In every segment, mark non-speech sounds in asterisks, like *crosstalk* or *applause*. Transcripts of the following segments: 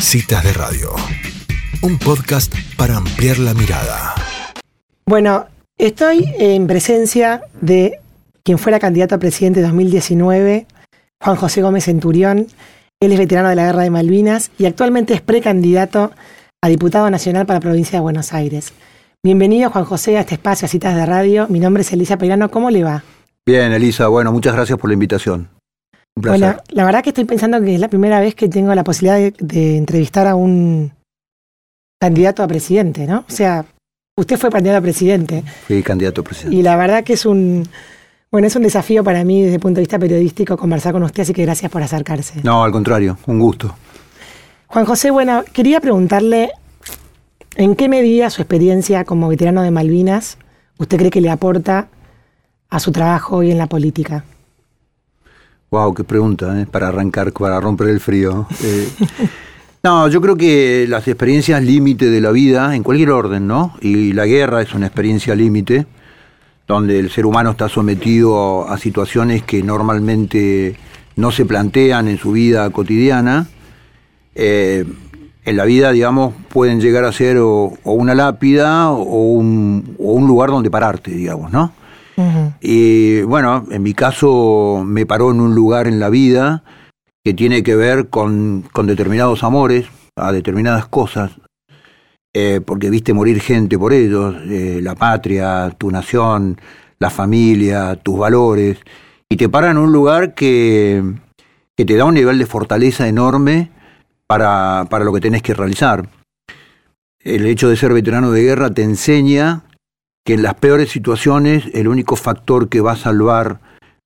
Citas de Radio, un podcast para ampliar la mirada. Bueno, estoy en presencia de quien fuera candidato a presidente de 2019, Juan José Gómez Centurión. Él es veterano de la Guerra de Malvinas y actualmente es precandidato a diputado nacional para la provincia de Buenos Aires. Bienvenido, Juan José, a este espacio, a Citas de Radio. Mi nombre es Elisa Peirano. ¿Cómo le va? Bien, Elisa. Bueno, muchas gracias por la invitación. Un placer. Bueno, la verdad que estoy pensando que es la primera vez que tengo la posibilidad de, de entrevistar a un candidato a presidente, ¿no? O sea, usted fue candidato a presidente. Fui candidato a presidente. Y la verdad que es un, bueno, es un desafío para mí desde el punto de vista periodístico conversar con usted, así que gracias por acercarse. No, al contrario, un gusto. Juan José, bueno, quería preguntarle en qué medida su experiencia como veterano de Malvinas usted cree que le aporta a su trabajo hoy en la política. Wow, qué pregunta, ¿eh? para arrancar, para romper el frío. Eh, *laughs* no, yo creo que las experiencias límite de la vida, en cualquier orden, ¿no? Y la guerra es una experiencia límite, donde el ser humano está sometido a situaciones que normalmente no se plantean en su vida cotidiana. Eh, en la vida, digamos, pueden llegar a ser o, o una lápida o un, o un lugar donde pararte, digamos, ¿no? Y bueno, en mi caso me paró en un lugar en la vida que tiene que ver con, con determinados amores, a determinadas cosas, eh, porque viste morir gente por ellos, eh, la patria, tu nación, la familia, tus valores, y te para en un lugar que, que te da un nivel de fortaleza enorme para, para lo que tenés que realizar. El hecho de ser veterano de guerra te enseña que en las peores situaciones el único factor que va a salvar,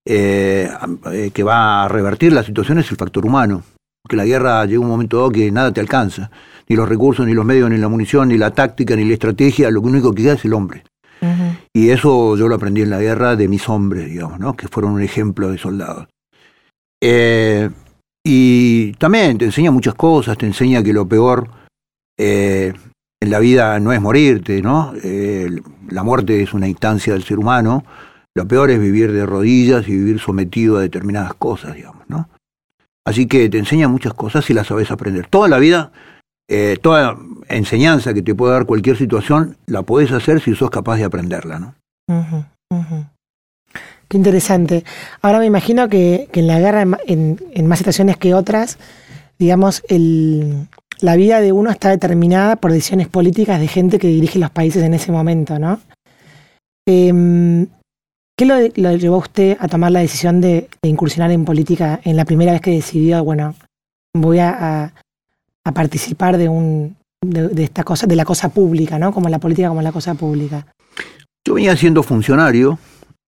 eh, eh, que va a revertir la situación es el factor humano. Que la guerra llega un momento dado que nada te alcanza, ni los recursos, ni los medios, ni la munición, ni la táctica, ni la estrategia, lo único que queda es el hombre. Uh -huh. Y eso yo lo aprendí en la guerra de mis hombres, digamos, ¿no? que fueron un ejemplo de soldados. Eh, y también te enseña muchas cosas, te enseña que lo peor eh, en la vida no es morirte, ¿no? Eh, la muerte es una instancia del ser humano. Lo peor es vivir de rodillas y vivir sometido a determinadas cosas, digamos, ¿no? Así que te enseña muchas cosas y las sabes aprender. Toda la vida, eh, toda enseñanza que te puede dar cualquier situación, la podés hacer si sos capaz de aprenderla, ¿no? Uh -huh, uh. Qué interesante. Ahora me imagino que, que en la guerra, en, en, más situaciones que otras, digamos, el, la vida de uno está determinada por decisiones políticas de gente que dirige los países en ese momento, ¿no? Eh, ¿Qué lo, lo, llevó a usted a tomar la decisión de, de, incursionar en política en la primera vez que decidió, bueno, voy a, a, a participar de un de, de, esta cosa, de la cosa pública, ¿no? Como la política como la cosa pública. Yo venía siendo funcionario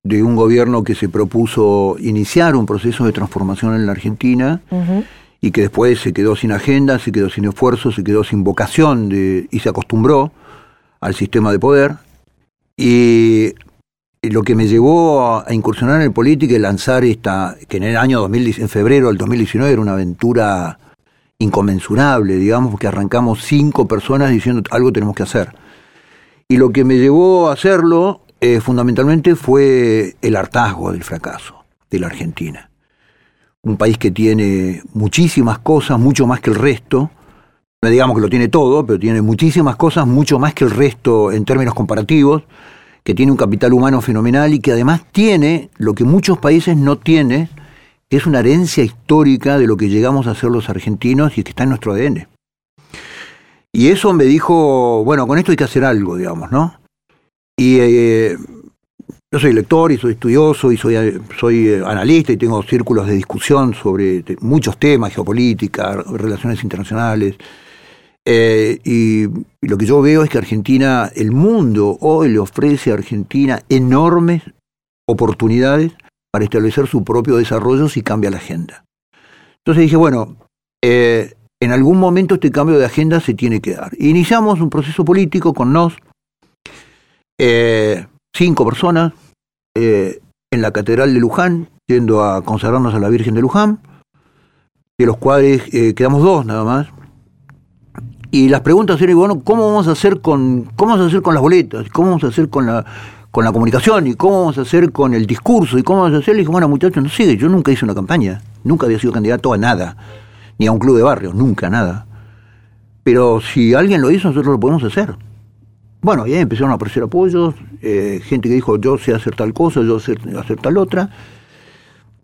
de un gobierno que se propuso iniciar un proceso de transformación en la Argentina. Uh -huh y que después se quedó sin agenda, se quedó sin esfuerzo, se quedó sin vocación de, y se acostumbró al sistema de poder. Y lo que me llevó a, incursionar en política y lanzar esta, que en el año 2000, en febrero del 2019 era una aventura inconmensurable, digamos, porque arrancamos cinco personas diciendo algo tenemos que hacer. Y lo que me llevó a hacerlo eh, fundamentalmente fue el hartazgo del fracaso de la Argentina un país que tiene muchísimas cosas, mucho más que el resto. No digamos que lo tiene todo, pero tiene muchísimas cosas, mucho más que el resto en términos comparativos, que tiene un capital humano fenomenal y que además tiene lo que muchos países no tienen, que es una herencia histórica de lo que llegamos a ser los argentinos y que está en nuestro ADN. Y eso me dijo, bueno, con esto hay que hacer algo, digamos, ¿no? Y eh, yo soy lector y soy estudioso y soy, soy analista y tengo círculos de discusión sobre muchos temas, geopolítica, relaciones internacionales. Eh, y, lo que yo veo es que Argentina, el mundo hoy le ofrece a Argentina enormes oportunidades para establecer su propio desarrollo si cambia la agenda. Entonces dije, bueno, eh, en algún momento este cambio de agenda se tiene que dar. Iniciamos un proceso político con nos. Eh, cinco personas eh, en la Catedral de Luján, yendo a consagrarnos a la Virgen de Luján, de los cuales eh, quedamos dos nada más. Y las preguntas eran, bueno, ¿cómo vamos a hacer con, cómo vamos a hacer con las boletas? ¿Cómo vamos a hacer con la, con la comunicación? ¿Y cómo vamos a hacer con el discurso? ¿Y cómo vamos a hacer? Le dije, bueno, muchachos, no sigue, yo nunca hice una campaña, nunca había sido candidato a nada, ni a un club de barrio, nunca nada. pero si alguien lo hizo, nosotros lo podemos hacer. Bueno, y ahí empezaron a aparecer apoyos, eh, gente que dijo yo sé hacer tal cosa, yo sé hacer tal otra.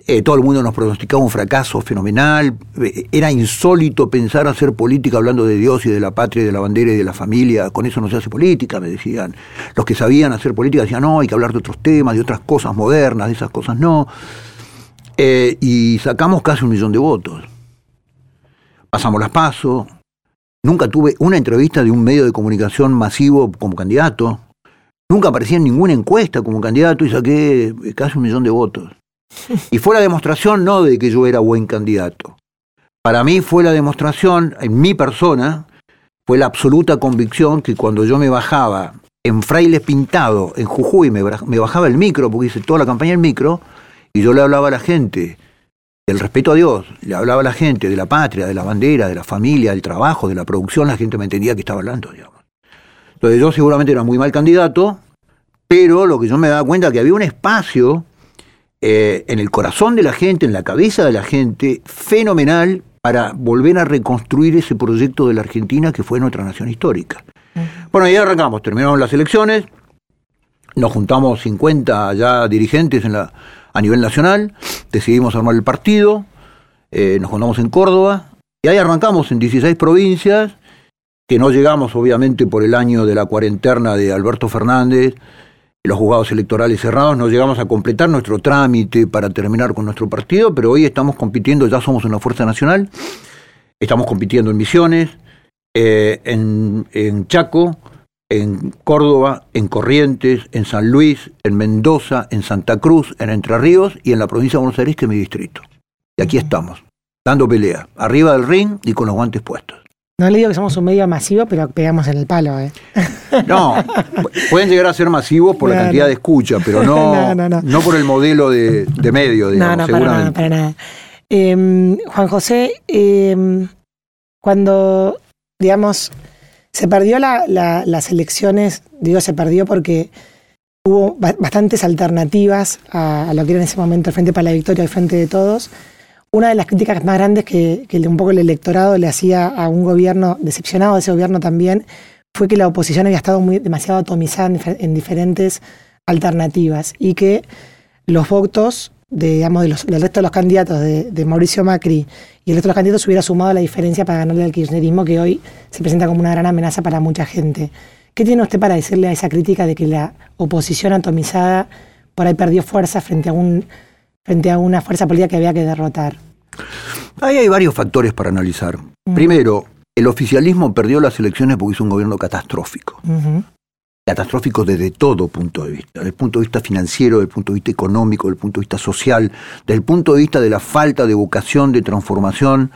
Eh, todo el mundo nos pronosticaba un fracaso fenomenal. Eh, era insólito pensar hacer política hablando de Dios y de la patria y de la bandera y de la familia. Con eso no se hace política, me decían. Los que sabían hacer política decían, no, hay que hablar de otros temas, de otras cosas modernas, de esas cosas no. y sacamos casi un millón de votos. Pasamos las pasos, Nunca tuve una entrevista de un medio de comunicación masivo como candidato. Nunca aparecía en ninguna encuesta como candidato y saqué casi un millón de votos. Y fue la demostración no de que yo era buen candidato. Para mí fue la demostración, en mi persona, fue la absoluta convicción que cuando yo me bajaba en Frailes Pintado, en Jujuy, me bajaba el micro, porque hice toda la campaña en micro, y yo le hablaba a la gente el respeto a Dios, le hablaba a la gente de la patria, de la bandera, de la familia, del trabajo, de la producción, la gente me entendía que estaba hablando, digamos. Entonces yo seguramente era muy mal candidato, pero lo que yo me daba cuenta es que había un espacio eh, en el corazón de la gente, en la cabeza de la gente, fenomenal para volver a reconstruir ese proyecto de la Argentina que fue nuestra nación histórica. Bueno, y arrancamos, terminamos las elecciones, nos juntamos 50 ya dirigentes en la a nivel nacional, decidimos armar el partido, eh, nos juntamos en Córdoba y ahí arrancamos en 16 provincias, que no llegamos obviamente por el año de la cuarentena de Alberto Fernández, los juzgados electorales cerrados, no llegamos a completar nuestro trámite para terminar con nuestro partido, pero hoy estamos compitiendo, ya somos una fuerza nacional, estamos compitiendo en Misiones, eh, en, en Chaco, en Córdoba, en Corrientes, en San Luis, en Mendoza, en Santa Cruz, en Entre Ríos y en la provincia de Buenos Aires, que es mi distrito. Y aquí estamos, dando pelea, arriba del ring y con los guantes puestos. No le digo que somos un medio masivo, pero pegamos en el palo, ¿eh? *laughs* No, pueden llegar a ser masivos por la cantidad de escucha, pero *laughs* no, no, por el modelo de, medio, digamos, no, no, Para nada, para nada. Em, Juan José, em, cuando, digamos, se perdió las elecciones, digo se perdió porque hubo bastantes alternativas a, lo que era en ese momento el Frente para la Victoria, el Frente de Todos. Una de las críticas más grandes que, un poco el electorado le hacía a un gobierno, decepcionado de ese gobierno también, fue que la oposición había estado muy, demasiado atomizada en, diferentes alternativas y que los votos de, digamos, de los, del resto de los candidatos de, Mauricio Macri y el resto de los candidatos hubiera sumado la diferencia para ganarle al kirchnerismo que hoy se presenta como una gran amenaza para mucha gente. ¿Qué tiene usted para decirle a esa crítica de que la oposición atomizada por ahí perdió fuerza frente a, un, frente a una fuerza política que había que derrotar? Ahí hay varios factores para analizar. Mm. Primero, el oficialismo perdió las elecciones porque hizo un gobierno catastrófico catastrófico desde todo punto de vista, desde el punto de vista financiero, desde el punto de vista económico, desde el punto de vista social, desde el punto de vista de la falta de vocación de transformación,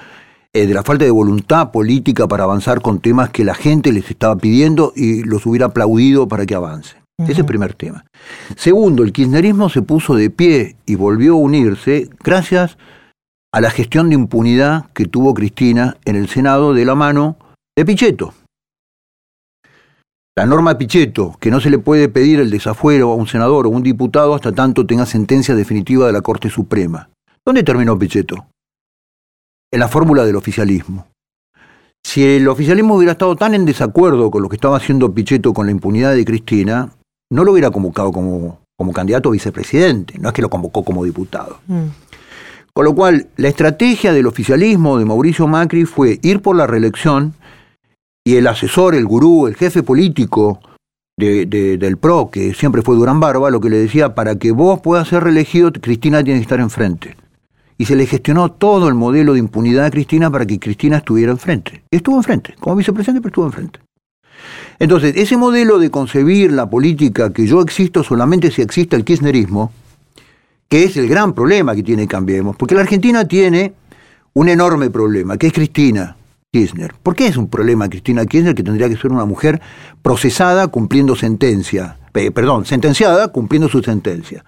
eh, de la falta de voluntad política para avanzar con temas que la gente les estaba pidiendo y los hubiera aplaudido para que avancen. Ese es el primer tema. Segundo, el kirchnerismo se puso de pie y volvió a unirse gracias a la gestión de impunidad que tuvo Cristina en el Senado de la mano de Pichetto. La norma Pichetto, que no se le puede pedir el desafuero a un senador o un diputado hasta tanto tenga sentencia definitiva de la Corte Suprema. ¿Dónde terminó Pichetto? En la fórmula del oficialismo. Si el oficialismo hubiera estado tan en desacuerdo con lo que estaba haciendo Pichetto con la impunidad de Cristina, no lo hubiera convocado como, como candidato a vicepresidente, no es que lo convocó como diputado. Mm. Con lo cual, la estrategia del oficialismo de Mauricio Macri fue ir por la reelección y el asesor, el gurú, el jefe político del PRO, que siempre fue Durán Barba, lo que le decía, para que vos puedas ser reelegido, Cristina tiene que estar enfrente. Y se le gestionó todo el modelo de impunidad a Cristina para que Cristina estuviera enfrente. Y estuvo enfrente, como vicepresidente, pero estuvo enfrente. Entonces, ese modelo de concebir la política que yo existo solamente si existe el kirchnerismo, que es el gran problema que tiene Cambiemos, porque la Argentina tiene un enorme problema, que es Cristina. Kirchner. ¿Por qué es un problema Cristina Kirchner que tendría que ser una mujer procesada cumpliendo sentencia? perdón, sentenciada cumpliendo su sentencia.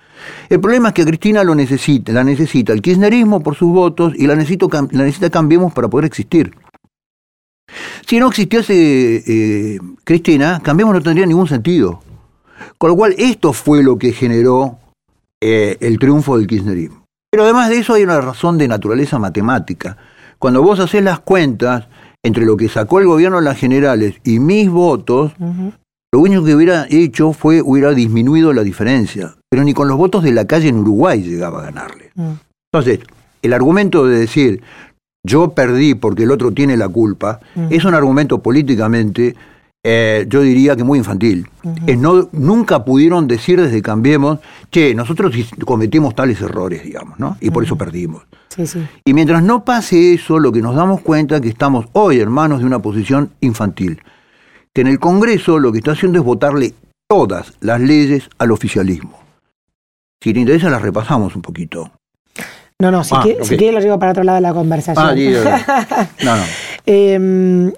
El problema es que Cristina lo necesita, la necesita el kirchnerismo por sus votos y la, necesito, la necesita Cambiemos para poder existir. Si no existiese eh, Cristina, Cambiemos no tendría ningún sentido. Con lo cual, esto fue lo que generó eh, el triunfo del kirchnerismo. Pero además de eso hay una razón de naturaleza matemática. Cuando vos haces las cuentas, entre lo que sacó el gobierno en las generales y mis votos, lo único que hubiera hecho fue hubiera disminuido la diferencia. Pero ni con los votos de la calle en Uruguay llegaba a ganarle. Mm. Entonces, el argumento de decir yo perdí porque el otro tiene la culpa es un argumento políticamente, eh, yo diría que muy infantil. No, nunca pudieron decir desde Cambiemos, che, nosotros cometimos tales errores, digamos, ¿no? Y por eso perdimos. Sí, sí. Y mientras no pase eso, lo que nos damos cuenta es que estamos hoy en manos de una posición infantil. Que en el Congreso lo que está haciendo es votarle todas las leyes al oficialismo. Si te interesa, las repasamos un poquito. No, no, si, Ah, quiere, si ok. quiere lo llevo para otro lado de la conversación. Ah, sí, *laughs* no, no. Eh,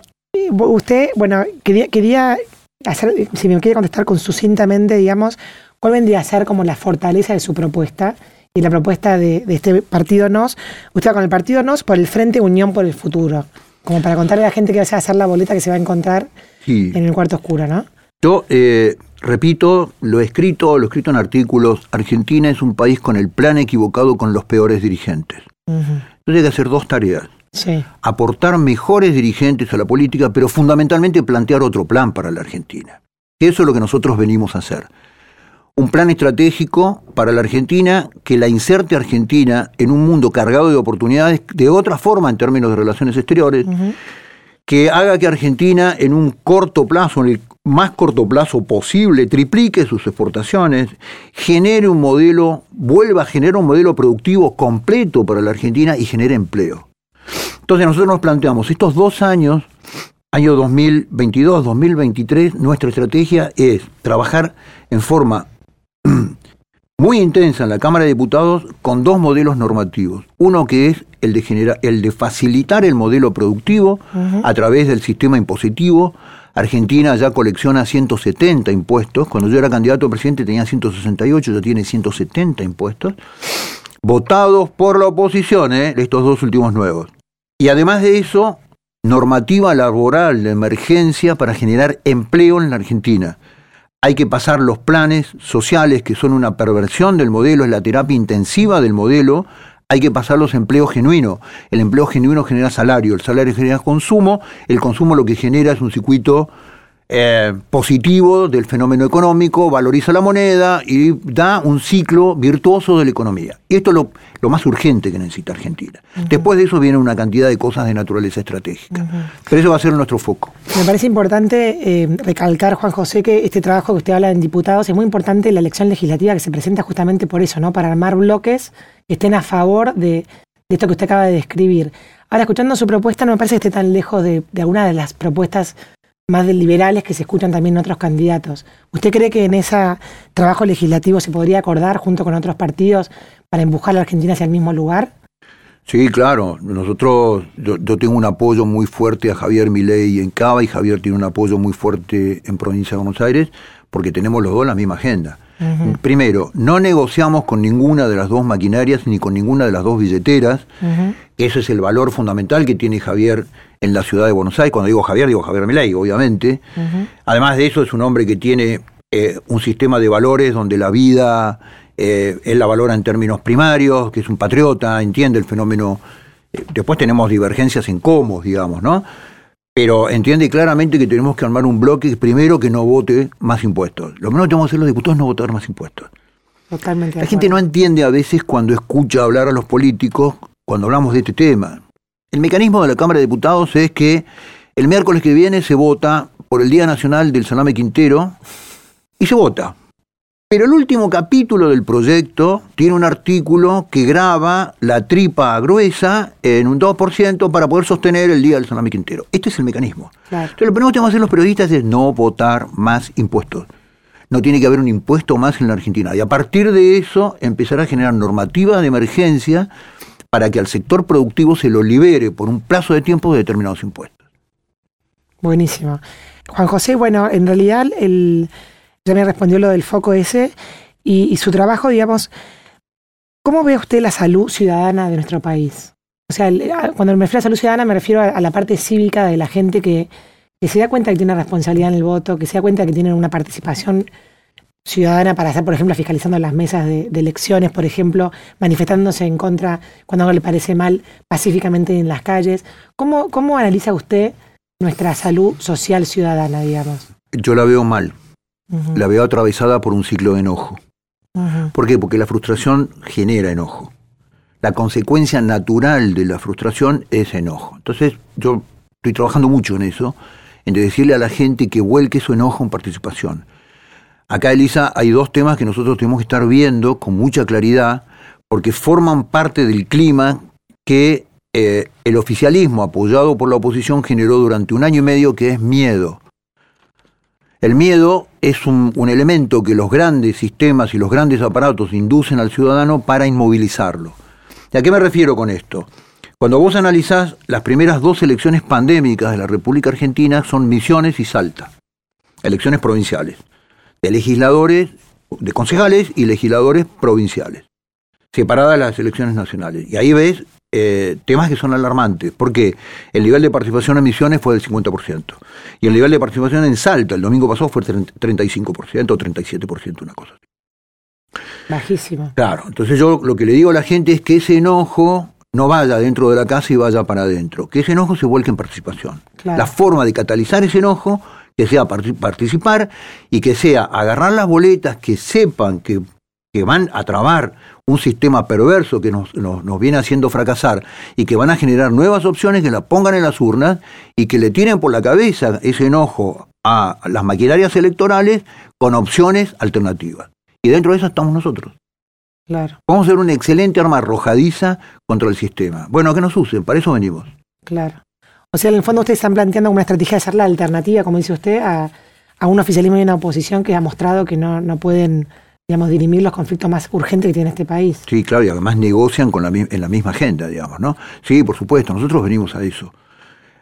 usted, bueno, quería, quería hacer, si me quiere contestar con sucintamente, digamos, ¿cuál vendría a ser como la fortaleza de su propuesta y la propuesta de, de este partido NOS? Usted va con el partido NOS por el Frente Unión por el Futuro, como para contarle a la gente que va a hacer la boleta que se va a encontrar Sí. en el cuarto oscuro, ¿no? Yo eh, repito, lo he escrito, lo he escrito en artículos, Argentina es un país con el plan equivocado con los peores dirigentes. Entonces hay que hacer dos tareas. Sí. aportar mejores dirigentes a la política, pero fundamentalmente plantear otro plan para la Argentina. Eso es lo que nosotros venimos a hacer. Un plan estratégico para la Argentina que la inserte Argentina en un mundo cargado de oportunidades de otra forma en términos de relaciones exteriores, que haga que Argentina en un corto plazo, en el más corto plazo posible, triplique sus exportaciones, genere un modelo, vuelva a generar un modelo productivo completo para la Argentina y genere empleo. Entonces nosotros nos planteamos estos dos años, año 2022, 2023, nuestra estrategia es trabajar en forma *clears throat* muy intensa en la Cámara de Diputados con dos modelos normativos. Uno que es el de, genera- el de facilitar el modelo productivo a través del sistema impositivo. Argentina ya colecciona 170 impuestos. Cuando yo era candidato a presidente tenía 168, ya tiene 170 impuestos. Votados por la oposición, ¿eh? estos dos últimos nuevos. Y además de eso, normativa laboral de emergencia para generar empleo en la Argentina. Hay que pasar los planes sociales, que son una perversión del modelo, es la terapia intensiva del modelo. Hay que pasar los empleos genuinos. El empleo genuino genera salario, el salario genera consumo, el consumo lo que genera es un circuito eh, positivo del fenómeno económico, valoriza la moneda y da un ciclo virtuoso de la economía. Y esto es lo, lo más urgente que necesita Argentina. Después de eso viene una cantidad de cosas de naturaleza estratégica. Pero eso va a ser nuestro foco. Me parece importante eh, recalcar, Juan José, que este trabajo que usted habla en diputados es muy importante la elección legislativa que se presenta justamente por eso, ¿no? Para armar bloques que estén a favor de, de esto que usted acaba de describir. Ahora, escuchando su propuesta, no me parece que esté tan lejos de, de alguna de las propuestas más de liberales que se escuchan también en otros candidatos. ¿Usted cree que en ese trabajo legislativo se podría acordar junto con otros partidos para empujar a la Argentina hacia el mismo lugar? Sí, claro. Nosotros, yo, yo tengo un apoyo muy fuerte a Javier Milei en Cava y Javier tiene un apoyo muy fuerte en Provincia de Buenos Aires porque tenemos los dos la misma agenda. Primero, no negociamos con ninguna de las dos maquinarias ni con ninguna de las dos billeteras. Ese es el valor fundamental que tiene Javier en la ciudad de Buenos Aires. Cuando digo Javier, digo Javier Milei, obviamente. Además de eso, es un hombre que tiene eh, un sistema de valores donde la vida eh, él la valora en términos primarios, que es un patriota, entiende el fenómeno. eh, después tenemos divergencias en cómo, digamos, ¿no? Pero entiende claramente que tenemos que armar un bloque primero que no vote más impuestos. Lo primero que tenemos que hacer los diputados es no votar más impuestos. Totalmente. La gente no entiende a veces cuando escucha hablar a los políticos, cuando hablamos de este tema. El mecanismo de la Cámara de Diputados es que el miércoles que viene se vota por el Día Nacional del Salame Quintero y se vota. Pero el último capítulo del proyecto tiene un artículo que graba la tripa gruesa en un 2% para poder sostener el Día del Salame Quintero. Este es el mecanismo. Claro. Entonces, lo primero que tenemos que hacer los periodistas es no votar más impuestos. No tiene que haber un impuesto más en la Argentina. Y a partir de eso, empezar a generar normativa de emergencia para que al sector productivo se lo libere por un plazo de tiempo de determinados impuestos. Buenísimo. Juan José, bueno, en realidad el, ya me respondió lo del foco ese y, su trabajo, digamos, ¿cómo ve usted la salud ciudadana de nuestro país? O sea, cuando me refiero a salud ciudadana me refiero a, la parte cívica de la gente que, que se da cuenta que tiene responsabilidad en el voto, que se da cuenta que tienen una participación ciudadana para estar, por ejemplo, fiscalizando las mesas de, elecciones, por ejemplo, manifestándose en contra cuando algo le parece mal pacíficamente en las calles. ¿Cómo, cómo analiza usted nuestra salud social ciudadana, digamos? Yo la veo mal. La veo atravesada por un ciclo de enojo. ¿Por qué? Porque la frustración genera enojo. La consecuencia natural de la frustración es enojo. Entonces, yo estoy trabajando mucho en eso, en decirle a la gente que vuelque su enojo en participación. Acá, Elisa, hay dos temas que nosotros tenemos que estar viendo con mucha claridad, porque forman parte del clima que eh, el oficialismo, apoyado por la oposición, generó durante un año y medio, que es miedo. El miedo es un, elemento que los grandes sistemas y los grandes aparatos inducen al ciudadano para inmovilizarlo. ¿Y a qué me refiero con esto? Cuando vos analizás las primeras dos elecciones pandémicas de la República Argentina son Misiones y Salta, elecciones provinciales, de legisladores, de concejales y legisladores provinciales, separadas las elecciones nacionales. Y ahí ves eh, temas que son alarmantes, porque el nivel de participación en misiones fue del 50%, y el nivel de participación en Salta el domingo pasado fue 35% o 37%, una cosa así. Bajísimo. Claro, entonces yo lo que le digo a la gente es que ese enojo no vaya dentro de la casa y vaya para adentro, que ese enojo se vuelque en participación. La forma de catalizar ese enojo, que sea participar y que sea agarrar las boletas que sepan que, que van a trabar un sistema perverso que nos, nos, viene haciendo fracasar y que van a generar nuevas opciones que la pongan en las urnas y que le tiren por la cabeza ese enojo a las maquinarias electorales con opciones alternativas. Y dentro de eso estamos nosotros. Claro. Vamos a ser una excelente arma arrojadiza contra el sistema. Bueno, que nos usen, para eso venimos. Claro. O sea, en el fondo ustedes están planteando una estrategia de ser la alternativa, como dice usted, a, a un oficialismo y una oposición que ha mostrado que no, no pueden digamos, dirimir los conflictos más urgentes que tiene este país. Sí, claro, y además negocian con la, en la misma agenda, digamos, ¿no? Sí, por supuesto, nosotros venimos a eso.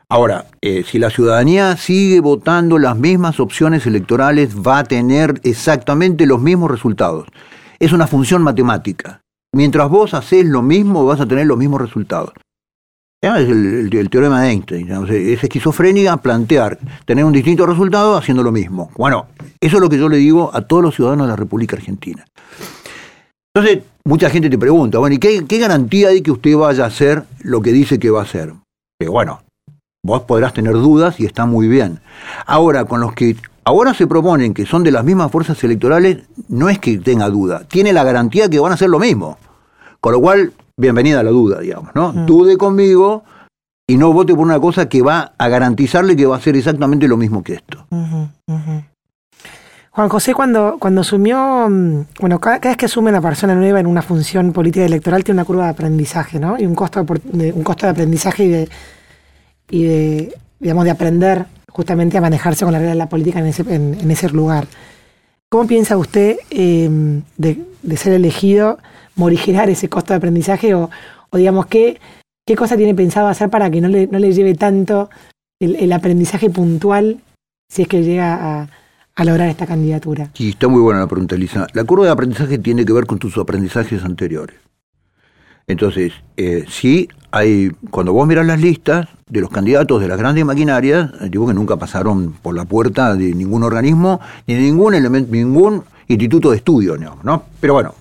Ahora, eh, si la ciudadanía sigue votando las mismas opciones electorales, va a tener exactamente los mismos resultados. Es una función matemática. Mientras vos haces lo mismo, vas a tener los mismos resultados. Es el, teorema de Einstein. Es esquizofrénica plantear tener un distinto resultado haciendo lo mismo. Bueno, eso es lo que yo le digo a todos los ciudadanos de la República Argentina. Entonces, mucha gente te pregunta, bueno, ¿y qué, garantía hay que usted vaya a hacer lo que dice que va a hacer? Pero bueno, vos podrás tener dudas y está muy bien. Ahora, con los que ahora se proponen que son de las mismas fuerzas electorales, no es que tenga duda, tiene la garantía que van a hacer lo mismo. Con lo cual, bienvenida a la duda, digamos, ¿no? Mm. Dude conmigo y no vote por una cosa que va a garantizarle que va a ser exactamente lo mismo que esto. Juan José, cuando, cuando asumió, mm, bueno, cada, vez que asume una persona nueva en una función política electoral tiene una curva de aprendizaje, ¿no? Y un costo de, un costo de aprendizaje y de, y de, digamos, de aprender justamente a manejarse con la regla de la política en ese, en, ese lugar. ¿Cómo piensa usted em, de, ser elegido? morigerar ese costo de aprendizaje o, digamos, ¿qué, qué cosa tiene pensado hacer para que no le, no le lleve tanto el, aprendizaje puntual si es que llega a, lograr esta candidatura? Sí, está muy buena la pregunta, Elisa. La curva de aprendizaje tiene que ver con tus aprendizajes anteriores. Entonces, eh, sí, hay, cuando vos mirás las listas de los candidatos de las grandes maquinarias, eh, digo que nunca pasaron por la puerta de ningún organismo ni de ningún elemento, ningún instituto de estudio, ¿no? Pero bueno,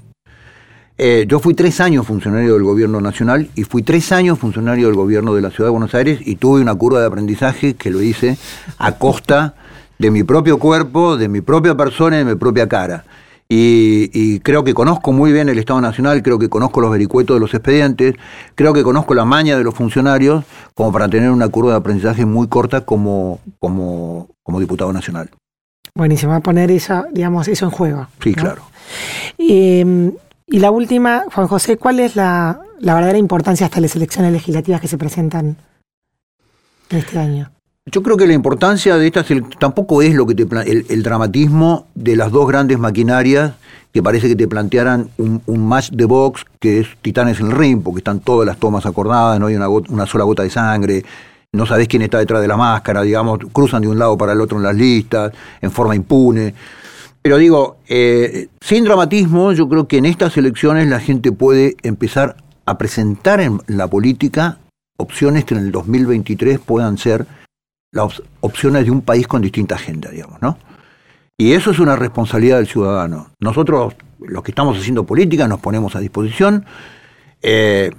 eh, yo fui tres años funcionario del gobierno nacional y fui tres años funcionario del gobierno de la ciudad de Buenos Aires y tuve una curva de aprendizaje que lo hice a costa de mi propio cuerpo, de mi propia persona y de mi propia cara. Y, creo que conozco muy bien el Estado Nacional, creo que conozco los vericuetos de los expedientes, creo que conozco la maña de los funcionarios como para tener una curva de aprendizaje muy corta como, como, como diputado nacional. Buenísimo, va a poner eso, digamos, eso en juego. Sí, claro. Eh, y la última, Juan José, ¿cuál es la, verdadera importancia hasta las elecciones legislativas que se presentan este año? Yo creo que la importancia de estas tampoco es lo que te el, dramatismo de las dos grandes maquinarias que parece que te plantearan un, match de box que es Titanes en el ring, porque están todas las tomas acordadas, no hay una, una sola gota de sangre, no sabes quién está detrás de la máscara, digamos, cruzan de un lado para el otro en las listas, en forma impune. Pero digo, eh, sin dramatismo, yo creo que en estas elecciones la gente puede empezar a presentar en la política opciones que en el 2023 puedan ser las opciones de un país con distinta agenda, digamos, ¿no? Y eso es una responsabilidad del ciudadano. Nosotros, los que estamos haciendo política, nos ponemos a disposición eh,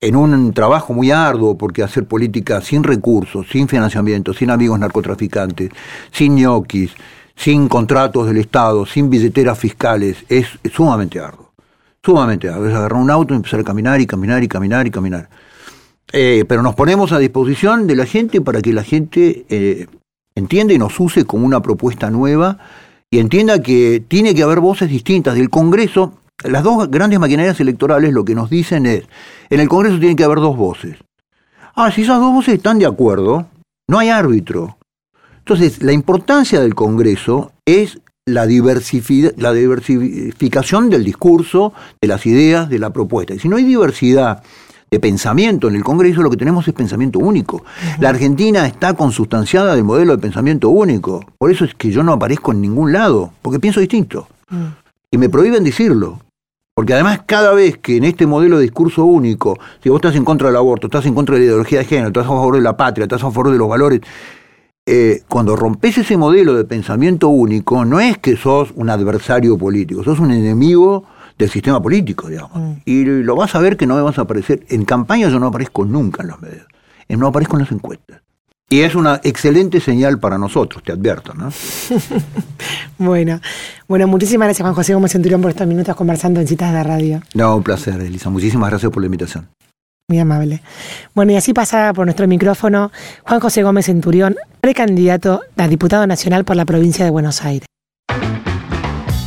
en un trabajo muy arduo, porque hacer política sin recursos, sin financiamiento, sin amigos narcotraficantes, sin ñoquis, sin contratos del Estado, sin billeteras fiscales, es, sumamente arduo. Sumamente arduo. Es agarrar un auto y empezar a caminar y caminar y caminar y caminar. Eh, pero nos ponemos a disposición de la gente para que la gente eh, entienda y nos use como una propuesta nueva y entienda que tiene que haber voces distintas del Congreso. Las dos grandes maquinarias electorales lo que nos dicen es, en el Congreso tiene que haber dos voces. Ah, si esas dos voces están de acuerdo, no hay árbitro. Entonces, la importancia del Congreso es la, la diversificación del discurso, de las ideas, de la propuesta. Y si no hay diversidad de pensamiento en el Congreso, lo que tenemos es pensamiento único. La Argentina está consustanciada del modelo de pensamiento único. Por eso es que yo no aparezco en ningún lado, porque pienso distinto. Mm. Y me prohíben decirlo. Porque además cada vez que en este modelo de discurso único, si vos estás en contra del aborto, estás en contra de la ideología de género, estás a favor de la patria, estás a favor de los valores, eh, cuando rompes ese modelo de pensamiento único, no es que sos un adversario político, sos un enemigo del sistema político, digamos. Mm. Y lo vas a ver que no me vas a aparecer. En campaña yo no aparezco nunca en los medios. Eh, no aparezco en las encuestas. Y es una excelente señal para nosotros, te advierto, ¿no? *laughs* bueno, bueno, muchísimas gracias Juan José Gómez Centurión por estos minutos conversando en citas de radio. No, un placer, Elisa. Muchísimas gracias por la invitación. Muy amable. Bueno, y así pasa por nuestro micrófono Juan José Gómez Centurión, precandidato a diputado nacional por la provincia de Buenos Aires.